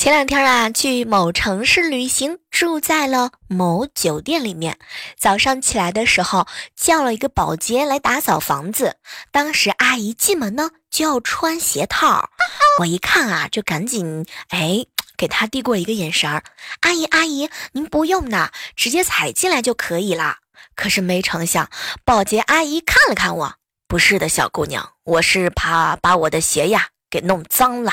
前两天啊，去某城市旅行，住在了某酒店里面。早上起来的时候，叫了一个保洁来打扫房子。当时阿姨进门呢，就要穿鞋套。我一看啊，就赶紧哎，给她递过一个眼神儿。阿姨，阿姨，您不用呢，直接踩进来就可以了。可是没成想，保洁阿姨看了看我，不是的，小姑娘，我是怕把我的鞋呀给弄脏了。